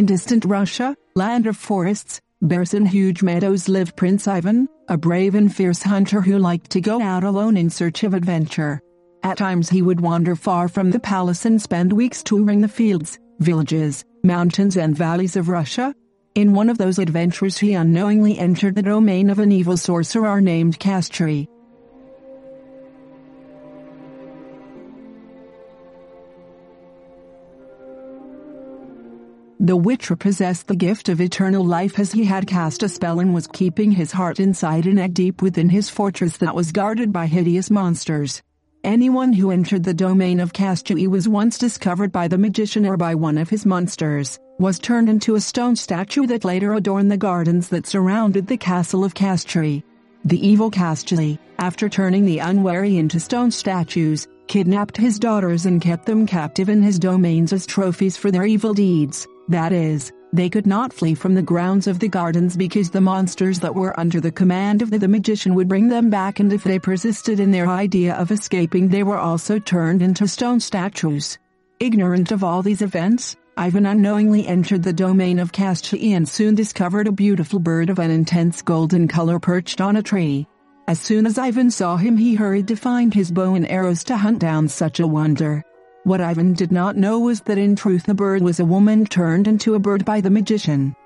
In distant Russia, land of forests, bears and huge meadows lived Prince Ivan, a brave and fierce hunter who liked to go out alone in search of adventure. At times he would wander far from the palace and spend weeks touring the fields, villages, mountains and valleys of Russia. In one of those adventures he unknowingly entered the domain of an evil sorcerer named Kastri. The Witcher possessed the gift of eternal life as he had cast a spell and was keeping his heart inside a neck deep within his fortress that was guarded by hideous monsters. Anyone who entered the domain of Kastri was once discovered by the magician or by one of his monsters, was turned into a stone statue that later adorned the gardens that surrounded the castle of Kastri. The evil Kastri, after turning the unwary into stone statues, kidnapped his daughters and kept them captive in his domains as trophies for their evil deeds. That is, they could not flee from the grounds of the gardens because the monsters that were under the command of the, the, magician would bring them back and if they persisted in their idea of escaping they were also turned into stone statues. Ignorant of all these events, Ivan unknowingly entered the domain of Kastri and soon discovered a beautiful bird of an intense golden color perched on a tree. As soon as Ivan saw him he hurried to find his bow and arrows to hunt down such a wonder. What Ivan did not know was that in truth the bird was a woman turned into a bird by the magician.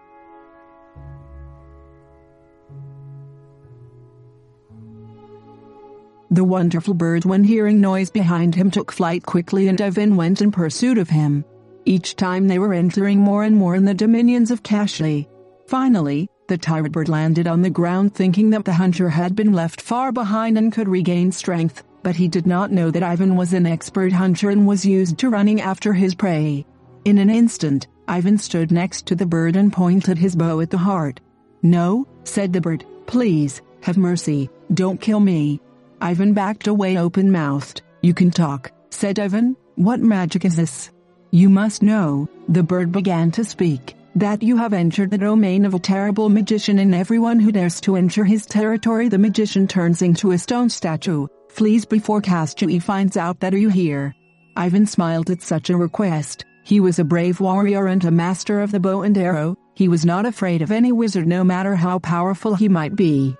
The wonderful bird when hearing noise behind him took flight quickly and Ivan went in pursuit of him. Each time they were entering more and more in the dominions of Kashli. Finally, the tired bird landed on the ground thinking that the hunter had been left far behind and could regain strength but he did not know that Ivan was an expert hunter and was used to running after his prey. In an instant, Ivan stood next to the bird and pointed his bow at the heart. No, said the bird, please, have mercy, don't kill me. Ivan backed away open mouthed. You can talk, said Ivan, what magic is this? You must know, the bird began to speak, that you have entered the domain of a terrible magician and everyone who dares to enter his territory the magician turns into a stone statue, flees before Kastri finds out that are you here. Ivan smiled at such a request. He was a brave warrior and a master of the bow and arrow. He was not afraid of any wizard no matter how powerful he might be.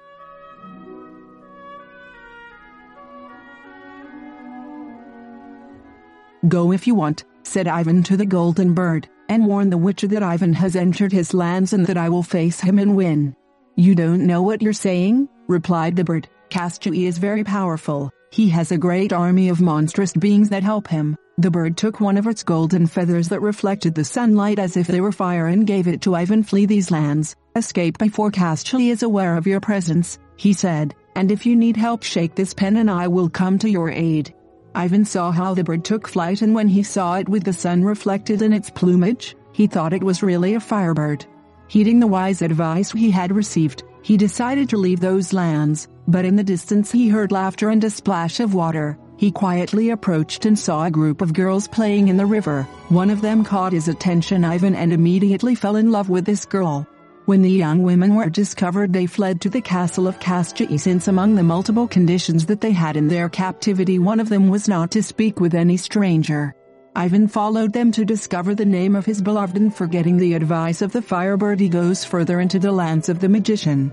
Go if you want, said Ivan to the golden bird, and warn the witcher that Ivan has entered his lands and that I will face him and win. You don't know what you're saying, replied the bird. Kastri is very powerful. He has a great army of monstrous beings that help him. The bird took one of its golden feathers that reflected the sunlight as if they were fire and gave it to Ivan. Flee these lands, escape before Kastri is aware of your presence, he said, and if you need help shake this pen and I will come to your aid. Ivan saw how the bird took flight and when he saw it with the sun reflected in its plumage, he thought it was really a firebird. Heeding the wise advice he had received, he decided to leave those lands, but in the distance he heard laughter and a splash of water. He quietly approached and saw a group of girls playing in the river. One of them caught his attention Ivan and immediately fell in love with this girl. When the young women were discovered they fled to the castle of Kastri since among the multiple conditions that they had in their captivity one of them was not to speak with any stranger. Ivan followed them to discover the name of his beloved and forgetting the advice of the firebird he goes further into the lands of the magician.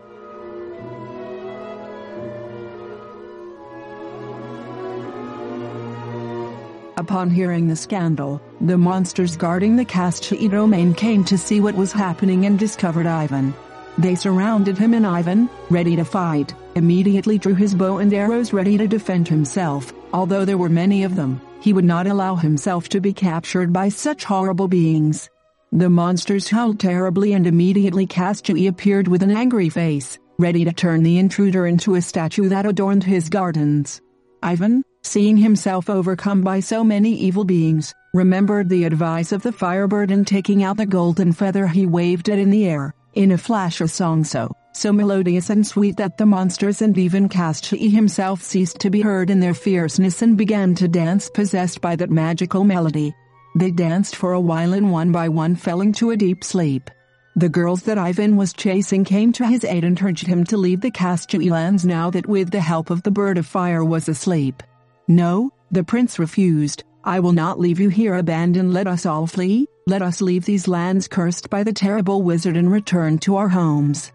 Upon hearing the scandal, the monsters guarding the Kastri domain came to see what was happening and discovered Ivan. They surrounded him and Ivan, ready to fight, immediately drew his bow and arrows ready to defend himself, although there were many of them. He would not allow himself to be captured by such horrible beings. The monsters howled terribly and immediately Castui appeared with an angry face, ready to turn the intruder into a statue that adorned his gardens. Ivan, seeing himself overcome by so many evil beings, remembered the advice of the firebird and taking out the golden feather he waved it in the air, in a flash a song so, so melodious and sweet that the monsters and even Castui himself ceased to be heard in their fierceness and began to dance possessed by that magical melody. They danced for a while and one by one fell into a deep sleep. The girls that Ivan was chasing came to his aid and urged him to leave the Castui lands now that with the help of the bird of fire was asleep. No, the prince refused, I will not leave you here abandoned. Let us all flee, let us leave these lands cursed by the terrible wizard and return to our homes.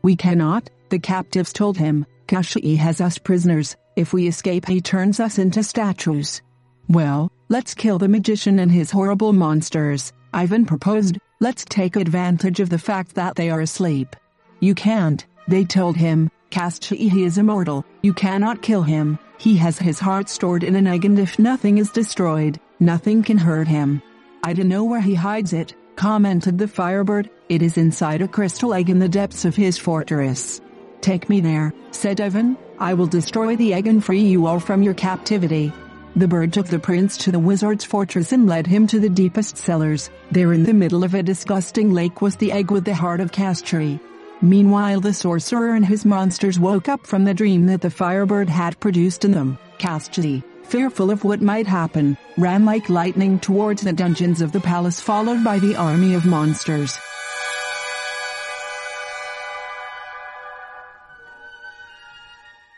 We cannot, the captives told him, Castui has us prisoners, if we escape he turns us into statues. Well, let's kill the magician and his horrible monsters, Ivan proposed, let's take advantage of the fact that they are asleep. You can't, they told him, Castui he is immortal, you cannot kill him, he has his heart stored in an egg and if nothing is destroyed, nothing can hurt him. I don't know where he hides it, commented the firebird, it is inside a crystal egg in the depths of his fortress. Take me there, said Ivan, I will destroy the egg and free you all from your captivity. The bird took the prince to the wizard's fortress and led him to the deepest cellars. There in the middle of a disgusting lake was the egg with the heart of Castui. Meanwhile the sorcerer and his monsters woke up from the dream that the firebird had produced in them. Castui, fearful of what might happen, ran like lightning towards the dungeons of the palace followed by the army of monsters.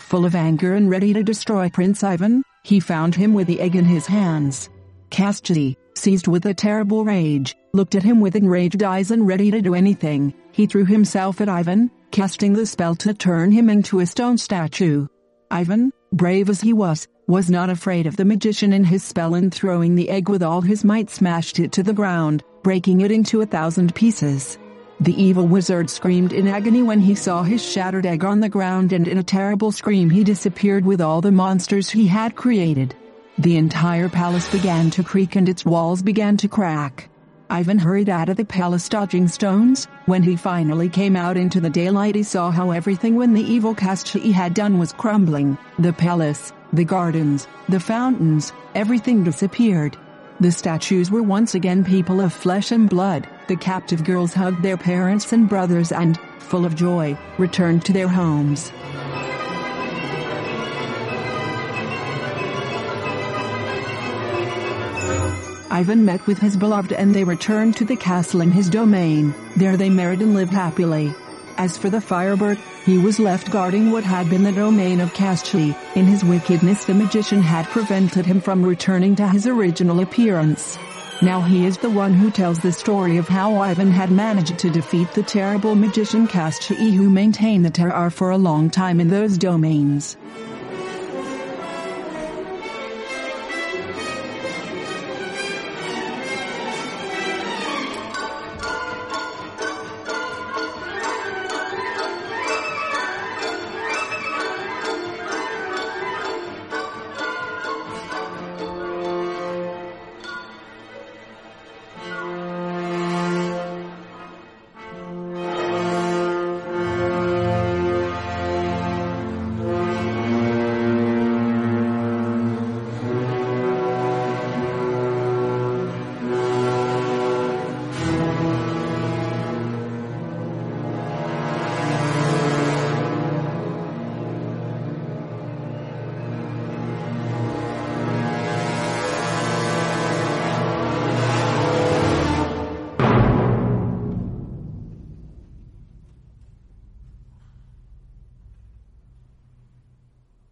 Full of anger and ready to destroy Prince Ivan, he found him with the egg in his hands. Castui, seized with a terrible rage, looked at him with enraged eyes and ready to do anything, he threw himself at Ivan, casting the spell to turn him into a stone statue. Ivan, brave as he was, was not afraid of the magician and his spell and throwing the egg with all his might smashed it to the ground, breaking it into a thousand pieces. The evil wizard screamed in agony when he saw his shattered egg on the ground and in a terrible scream he disappeared with all the monsters he had created. The entire palace began to creak and its walls began to crack. Ivan hurried out of the palace dodging stones. When he finally came out into the daylight he saw how everything when the evil Castui had done was crumbling. The palace, the gardens, the fountains, everything disappeared. The statues were once again people of flesh and blood. The captive girls hugged their parents and brothers and, full of joy, returned to their homes. Ivan met with his beloved and they returned to the castle in his domain. There they married and lived happily. As for the firebird, he was left guarding what had been the domain of Castui. In his wickedness the magician had prevented him from returning to his original appearance. Now he is the one who tells the story of how Ivan had managed to defeat the terrible magician Castui who maintained the terror for a long time in those domains.